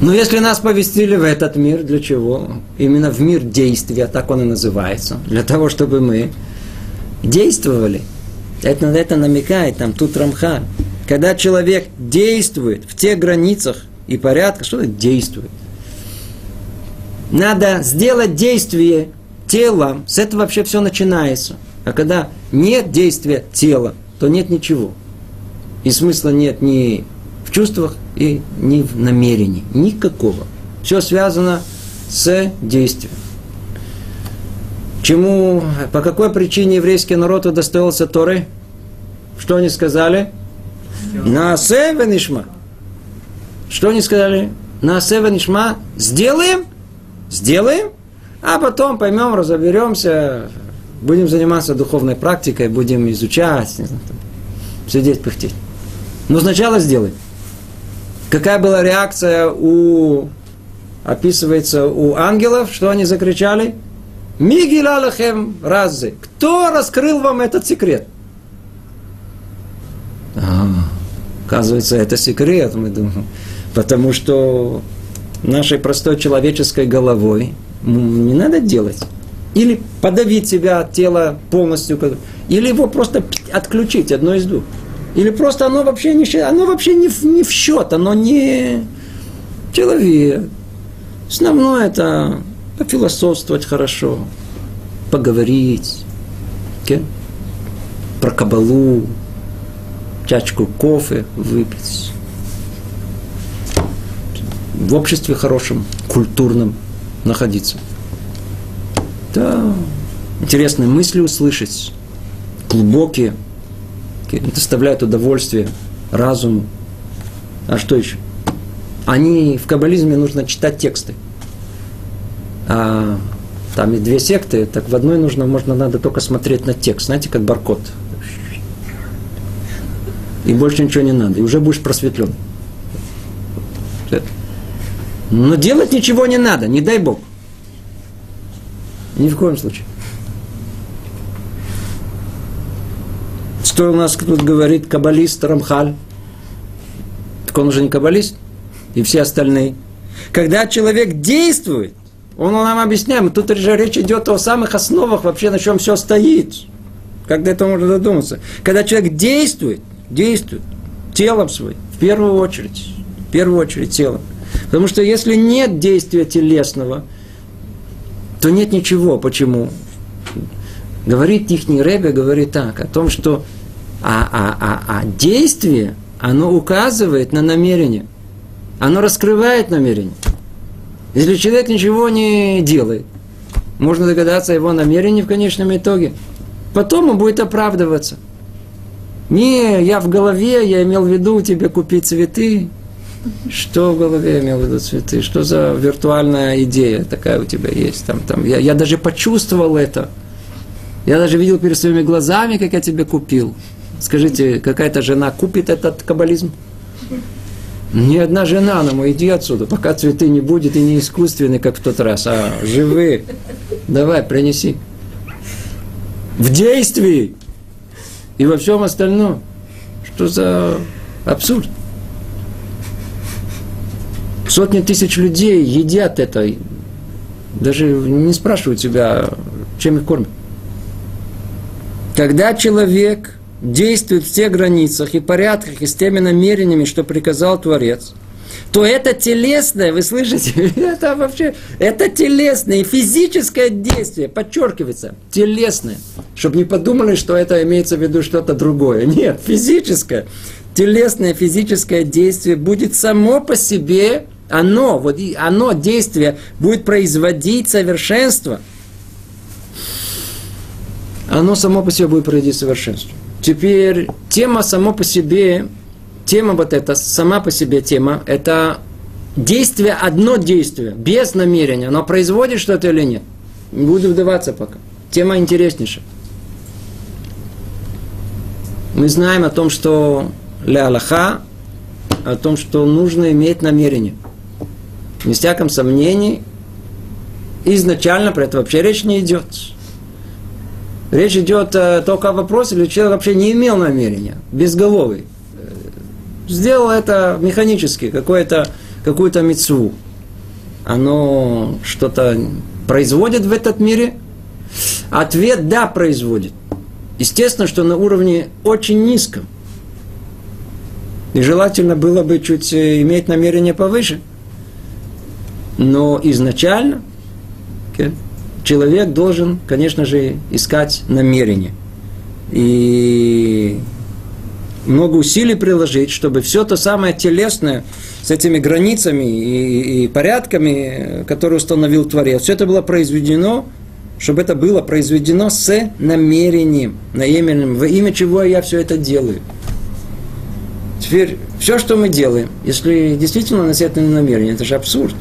Но если нас повестили в этот мир, для чего? Именно в мир действия, так он и называется. Для того, чтобы мы действовали. Это, это намекает там тут Рамха. Когда человек действует в тех границах и порядках, что это действует? Надо сделать действие телом, с этого вообще все начинается. А когда нет действия тела, то нет ничего. И смысла нет ни в чувствах, и ни в намерении. Никакого. Все связано с действием. Чему, по какой причине еврейский народ удостоился Торы? Что они сказали? Наасе венишма. Что они сказали? Наасе венишма. Сделаем? Сделаем? А потом поймем, разоберемся, будем заниматься духовной практикой, будем изучать, не знаю, сидеть, пыхтеть. Но сначала сделай. Какая была реакция у, описывается, у ангелов, что они закричали? Мигилалахем разы. Кто раскрыл вам этот секрет? А, оказывается, это секрет, мы думаем. Потому что нашей простой человеческой головой не надо делать. Или подавить себя от тела полностью, или его просто отключить, одно из двух. Или просто оно вообще не, оно вообще не, не в счет, оно не человек. Основное это пофилософствовать хорошо, поговорить, okay? про кабалу, чашку кофе выпить. В обществе хорошем, культурном находиться. Да, интересные мысли услышать, глубокие – доставляют удовольствие разуму. А что еще? Они в каббализме нужно читать тексты. А там есть две секты, так в одной нужно, можно, надо только смотреть на текст, знаете, как баркод. И больше ничего не надо, и уже будешь просветлен. Но делать ничего не надо, не дай Бог. Ни в коем случае. Что у нас тут говорит каббалист Рамхаль? Так он уже не каббалист, и все остальные. Когда человек действует, он нам объясняет, тут же речь идет о самых основах вообще, на чем все стоит. Как до этого можно додуматься. Когда человек действует, действует телом своим, в первую очередь, в первую очередь телом. Потому что если нет действия телесного, то нет ничего. Почему? Говорит ихний Ребе, говорит так, о том, что а, а, а, а действие, оно указывает на намерение. Оно раскрывает намерение. Если человек ничего не делает, можно догадаться о его намерении в конечном итоге. Потом он будет оправдываться. Не, я в голове, я имел в виду тебе купить цветы. Что в голове я имел в виду цветы? Что за виртуальная идея такая у тебя есть? Там, там. Я, я даже почувствовал это. Я даже видел перед своими глазами, как я тебе купил. Скажите, какая-то жена купит этот каббализм? Ни одна жена, нам иди отсюда, пока цветы не будет и не искусственные, как в тот раз, а живые. Давай, принеси. В действии и во всем остальном. Что за абсурд? Сотни тысяч людей едят это, даже не спрашивают себя, чем их кормят. Когда человек действует в тех границах и порядках, и с теми намерениями, что приказал Творец, то это телесное, вы слышите, *laughs* это вообще, это телесное физическое действие, подчеркивается, телесное, чтобы не подумали, что это имеется в виду что-то другое. *laughs* Нет, физическое, телесное физическое действие будет само по себе, оно, вот оно, действие, будет производить совершенство. Оно само по себе будет производить совершенство. Теперь тема само по себе, тема вот эта, сама по себе тема, это действие, одно действие, без намерения. Оно производит что-то или нет? Не буду вдаваться пока. Тема интереснейшая. Мы знаем о том, что ля Аллаха, о том, что нужно иметь намерение. Ни всяком сомнении, изначально про это вообще речь не идет. Речь идет э, только о вопросе, или человек вообще не имел намерения, безголовый. Сделал это механически, какую-то мецву. Оно что-то производит в этот мире? Ответ – да, производит. Естественно, что на уровне очень низком. И желательно было бы чуть э, иметь намерение повыше. Но изначально okay, человек должен, конечно же, искать намерение. И много усилий приложить, чтобы все то самое телесное с этими границами и, и порядками, которые установил Творец, все это было произведено, чтобы это было произведено с намерением, намерением, во имя чего я все это делаю. Теперь, все, что мы делаем, если действительно на это намерение, это же абсурд.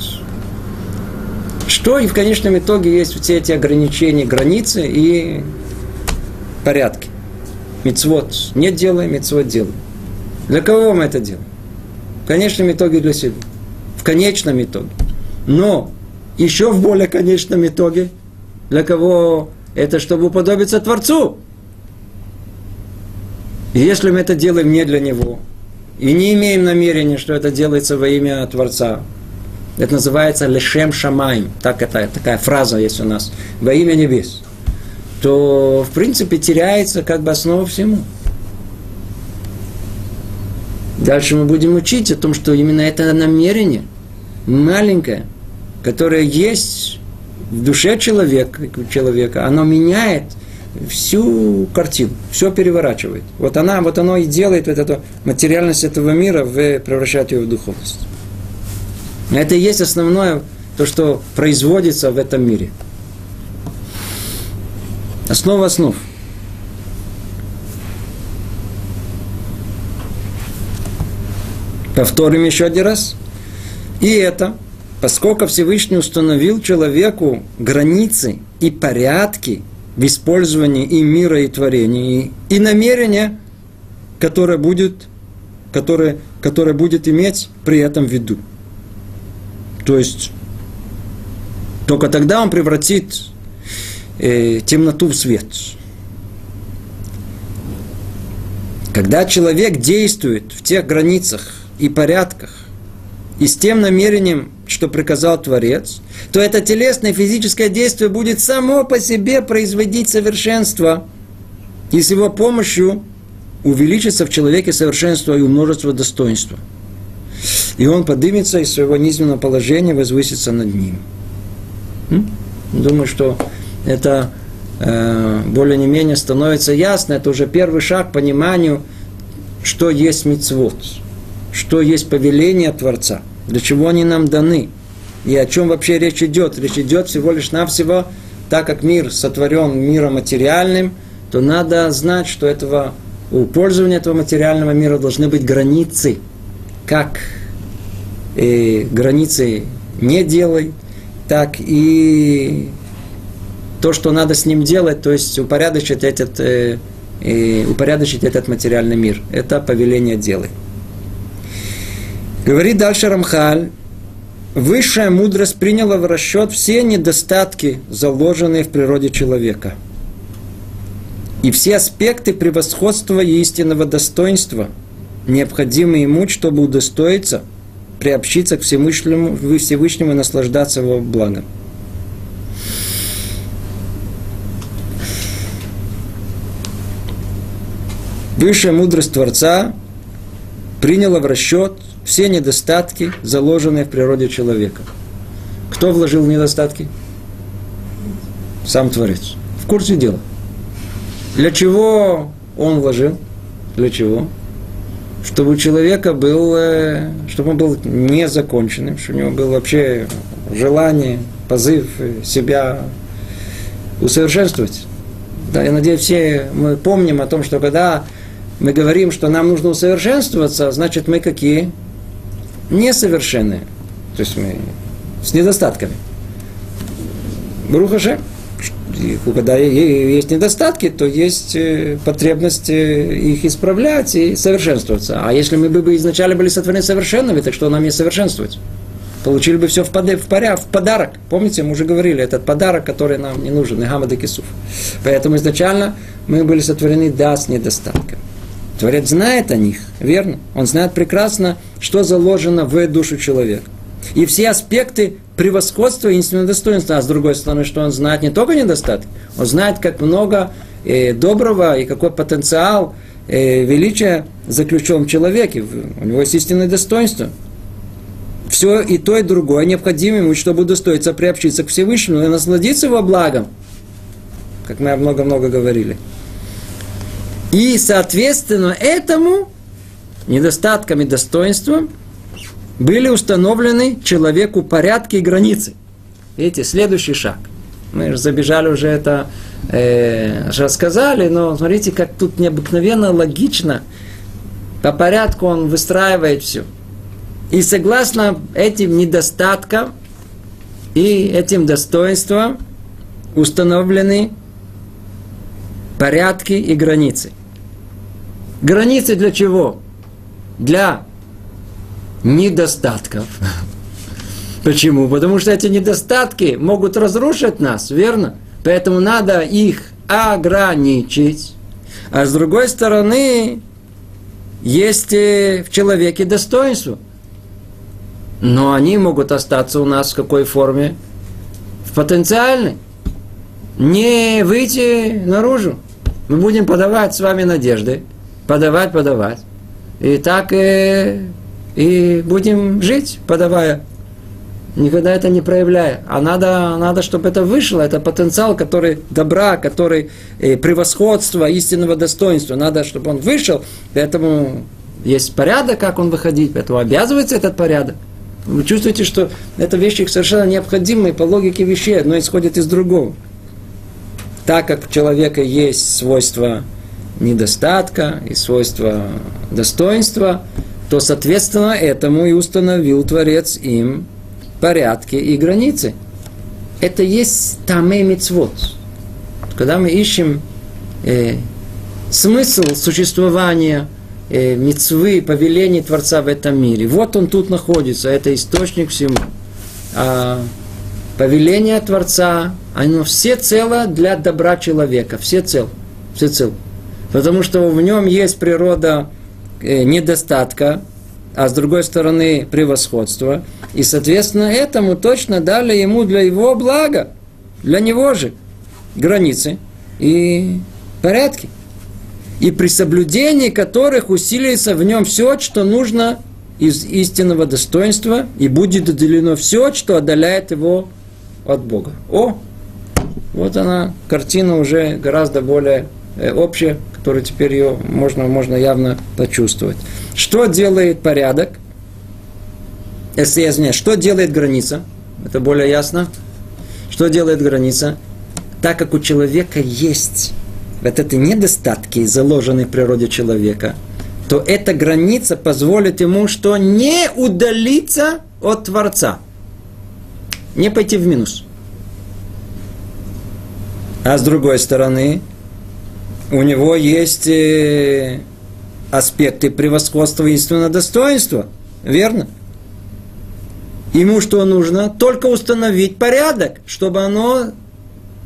Что и в конечном итоге есть все эти ограничения, границы и порядки. Мецвод не делаем, мецвод делаем. Для кого мы это делаем? В конечном итоге для себя. В конечном итоге. Но еще в более конечном итоге для кого это, чтобы уподобиться Творцу. И если мы это делаем не для Него, и не имеем намерения, что это делается во имя Творца, это называется лешем шамаем. Так это, такая фраза есть у нас. Во имя небес. То, в принципе, теряется как бы основа всему. Дальше мы будем учить о том, что именно это намерение маленькое, которое есть в душе человека, человека, оно меняет всю картину, все переворачивает. Вот она, вот оно и делает вот эту материальность этого мира, превращает ее в духовность. Это и есть основное, то, что производится в этом мире. Основа основ. Повторим еще один раз. И это, поскольку Всевышний установил человеку границы и порядки в использовании и мира, и творения, и, и намерения, которое будет, которое, которое будет иметь при этом в виду. То есть только тогда он превратит э, темноту в свет. Когда человек действует в тех границах и порядках, и с тем намерением, что приказал Творец, то это телесное физическое действие будет само по себе производить совершенство, и с его помощью увеличится в человеке совершенство и умножество достоинства – и он поднимется из своего низменного положения, возвысится над ним. Думаю, что это э, более не менее становится ясно. Это уже первый шаг к пониманию, что есть мицвод, что есть повеление Творца, для чего они нам даны, и о чем вообще речь идет. Речь идет всего лишь навсего, так как мир сотворен миром материальным, то надо знать, что этого, у пользования этого материального мира должны быть границы, как э, границы не делай, так и то, что надо с ним делать, то есть упорядочить этот э, и упорядочить этот материальный мир. Это повеление делай. Говорит дальше Рамхаль, высшая мудрость приняла в расчет все недостатки, заложенные в природе человека. И все аспекты превосходства и истинного достоинства, необходимые ему, чтобы удостоиться, приобщиться к Всевышнему, Всевышнему и наслаждаться его благом. Высшая мудрость Творца приняла в расчет все недостатки, заложенные в природе человека. Кто вложил недостатки? Сам Творец. В курсе дела. Для чего он вложил? Для чего? Чтобы у человека был, э, чтобы он был незаконченным, чтобы у него было вообще желание, позыв себя усовершенствовать. Да, я надеюсь, все мы помним о том, что когда мы говорим, что нам нужно усовершенствоваться, значит мы какие? несовершенные. То есть мы с недостатками. Брухаше. Когда есть недостатки, то есть э, потребность э, их исправлять и совершенствоваться. А если мы бы изначально были сотворены совершенными, так что нам не совершенствовать? Получили бы все в, под, в, поряд, в подарок. Помните, мы уже говорили, этот подарок, который нам не нужен, Нехамад и Кисуф. Поэтому изначально мы были сотворены да с недостатками. Творец знает о них, верно? Он знает прекрасно, что заложено в душу человека. И все аспекты превосходства и истинного достоинства. А с другой стороны, что он знает не только недостатки, он знает, как много э, доброго и какой потенциал э, величия заключен в человеке. У него есть истинное достоинство. Все и то, и другое необходимо ему, чтобы удостоиться приобщиться к Всевышнему и насладиться его благом. Как мы много-много говорили. И, соответственно, этому недостаткам и достоинствам были установлены человеку порядки и границы. Видите, следующий шаг. Мы же забежали уже это, э, рассказали, но смотрите, как тут необыкновенно логично. По порядку он выстраивает все. И согласно этим недостаткам и этим достоинствам установлены порядки и границы – Границы для чего? Для недостатков. Почему? Потому что эти недостатки могут разрушить нас, верно? Поэтому надо их ограничить. А с другой стороны, есть в человеке достоинство. Но они могут остаться у нас в какой форме? В потенциальной. Не выйти наружу. Мы будем подавать с вами надежды, подавать, подавать. И так и, и будем жить, подавая. Никогда это не проявляя. А надо, надо, чтобы это вышло. Это потенциал, который добра, который э, превосходство истинного достоинства. Надо, чтобы он вышел. Поэтому есть порядок, как он выходить. Поэтому обязывается этот порядок. Вы чувствуете, что это вещи совершенно необходимые по логике вещей. Одно исходит из другого. Так как у человека есть свойства недостатка и свойства достоинства, то, соответственно, этому и установил Творец им порядки и границы. Это есть тамэ мицвод. Когда мы ищем э, смысл существования э, мицвы, повелений Творца в этом мире, вот он тут находится, это источник всему. А повеление Творца, оно все цело для добра человека, все цел, все цел потому что в нем есть природа недостатка, а с другой стороны превосходства. И, соответственно, этому точно дали ему для его блага, для него же границы и порядки. И при соблюдении которых усилится в нем все, что нужно из истинного достоинства, и будет отделено все, что отдаляет его от Бога. О, вот она, картина уже гораздо более э, общая, которую теперь ее можно, можно явно почувствовать. Что делает порядок? Если я извиняюсь, что делает граница? Это более ясно. Что делает граница? Так как у человека есть вот эти недостатки, заложенные в природе человека, то эта граница позволит ему, что не удалиться от Творца, не пойти в минус. А с другой стороны, у него есть э, аспекты превосходства истинного достоинства. Верно? Ему что нужно? Только установить порядок, чтобы оно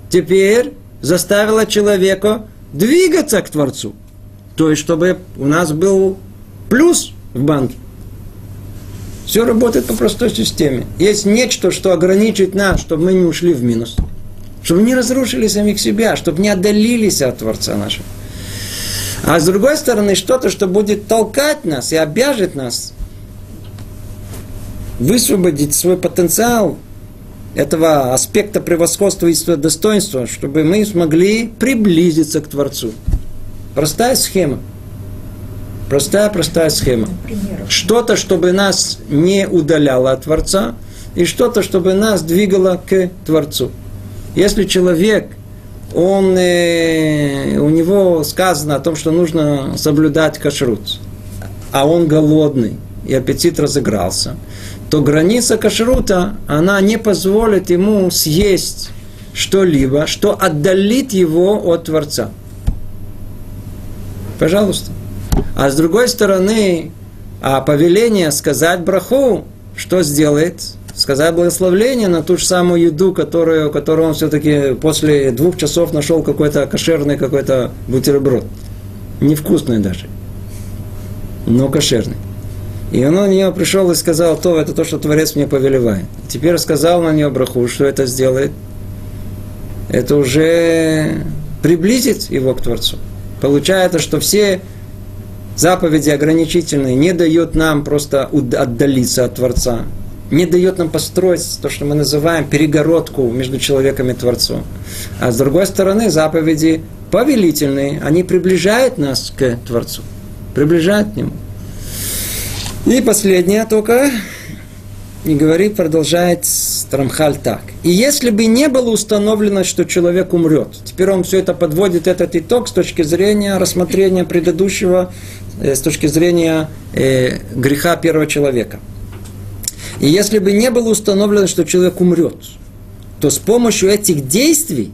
теперь заставило человека двигаться к Творцу. То есть, чтобы у нас был плюс в банке. Все работает по простой системе. Есть нечто, что ограничивает нас, чтобы мы не ушли в минус. Чтобы не разрушили самих себя, чтобы не отдалились от Творца нашего. А с другой стороны, что-то, что будет толкать нас и обяжет нас высвободить свой потенциал этого аспекта превосходства и достоинства, чтобы мы смогли приблизиться к Творцу. Простая схема. Простая-простая схема. Что-то, чтобы нас не удаляло от Творца, и что-то, чтобы нас двигало к Творцу. Если человек, он, э, у него сказано о том, что нужно соблюдать кашрут, а он голодный, и аппетит разыгрался, то граница кашрута, она не позволит ему съесть что-либо, что отдалит его от Творца. Пожалуйста. А с другой стороны, а повеление сказать браху, что сделает? Сказать благословление на ту же самую еду, которую, которую он все-таки после двух часов нашел какой-то кошерный какой-то бутерброд. Невкусный даже, но кошерный. И он на нее пришел и сказал, то это то, что Творец мне повелевает. Теперь сказал на нее браху, что это сделает. Это уже приблизит его к Творцу. Получается, что все заповеди ограничительные не дают нам просто отдалиться от Творца, не дает нам построить то, что мы называем перегородку между человеком и Творцом. А с другой стороны, заповеди повелительные, они приближают нас к Творцу, приближают к Нему. И последнее только, и говорит, продолжает Трамхаль так. И если бы не было установлено, что человек умрет, теперь он все это подводит, этот итог с точки зрения рассмотрения предыдущего Э, с точки зрения э, греха первого человека. И если бы не было установлено, что человек умрет, то с помощью этих действий,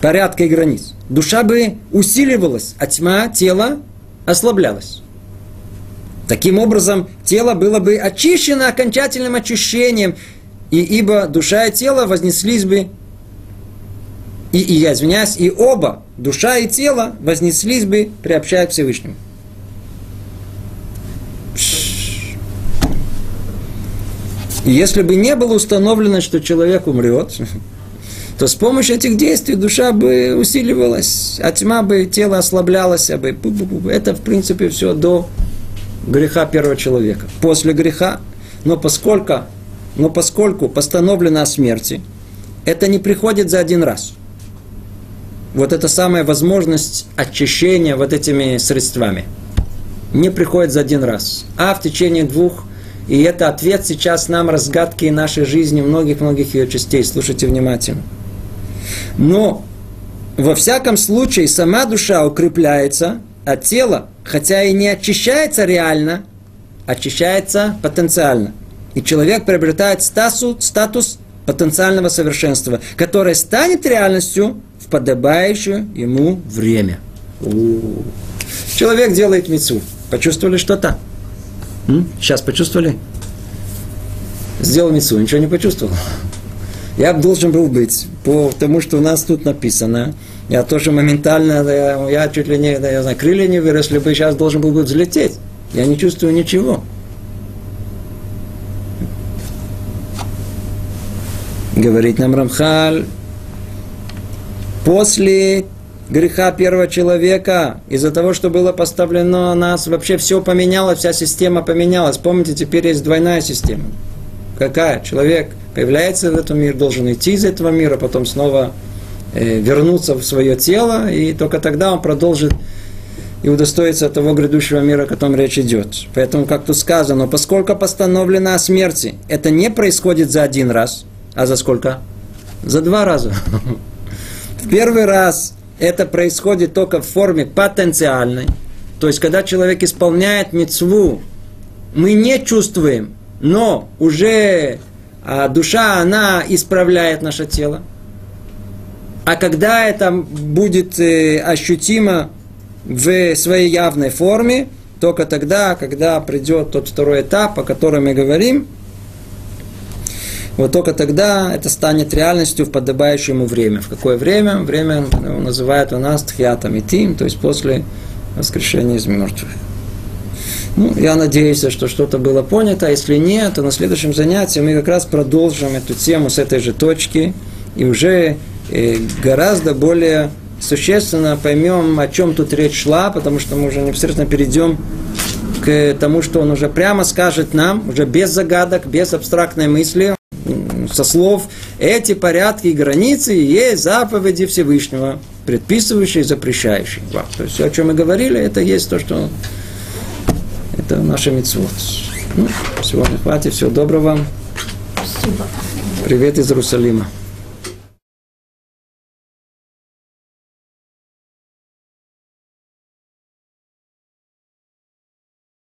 порядка и границ, душа бы усиливалась, а тьма тела ослаблялась. Таким образом, тело было бы очищено окончательным очищением, и ибо душа и тело вознеслись бы и, и я извиняюсь, и оба, душа и тело, вознеслись бы, приобщая к Всевышнему. И если бы не было установлено, что человек умрет, то с помощью этих действий душа бы усиливалась, а тьма бы, тело ослаблялось бы. Это, в принципе, все до греха первого человека. После греха, но поскольку, но поскольку постановлено о смерти, это не приходит за один раз вот эта самая возможность очищения вот этими средствами не приходит за один раз, а в течение двух. И это ответ сейчас нам разгадки нашей жизни, многих-многих ее частей. Слушайте внимательно. Но во всяком случае сама душа укрепляется, а тело, хотя и не очищается реально, очищается потенциально. И человек приобретает статус, статус потенциального совершенства, которое станет реальностью в подобающее ему время. У-у-у. Человек делает мецу. Почувствовали что-то? Сейчас почувствовали? Сделал мецу, ничего не почувствовал. Я должен был быть, по тому, что у нас тут написано, я тоже моментально, я, я чуть ли не, я знаю, крылья не выросли бы, сейчас должен был бы взлететь. Я не чувствую ничего. Говорит нам Рамхаль, после греха первого человека, из-за того, что было поставлено нас, вообще все поменялось, вся система поменялась. Помните, теперь есть двойная система. Какая? Человек появляется в этом мире, должен идти из этого мира, потом снова э, вернуться в свое тело, и только тогда он продолжит и удостоится того грядущего мира, о котором речь идет. Поэтому, как тут сказано, поскольку постановлено о смерти, это не происходит за один раз, а за сколько? За два раза. *laughs* В первый раз это происходит только в форме потенциальной. То есть, когда человек исполняет мецву, мы не чувствуем, но уже а, душа, она исправляет наше тело. А когда это будет э, ощутимо в своей явной форме, только тогда, когда придет тот второй этап, о котором мы говорим, вот только тогда это станет реальностью в подобающее ему время. В какое время? Время ну, называют у нас тхьятом и тим, то есть после воскрешения из мертвых. Ну, я надеюсь, что что-то было понято. А если нет, то на следующем занятии мы как раз продолжим эту тему с этой же точки и уже э, гораздо более существенно поймем, о чем тут речь шла, потому что мы уже непосредственно перейдем к тому, что он уже прямо скажет нам, уже без загадок, без абстрактной мысли, со слов эти порядки и границы есть заповеди Всевышнего, предписывающие и запрещающие. То есть все, о чем мы говорили, это есть то, что это наша митцвот. Ну, сегодня хватит, всего доброго. Спасибо. Привет из Иерусалима.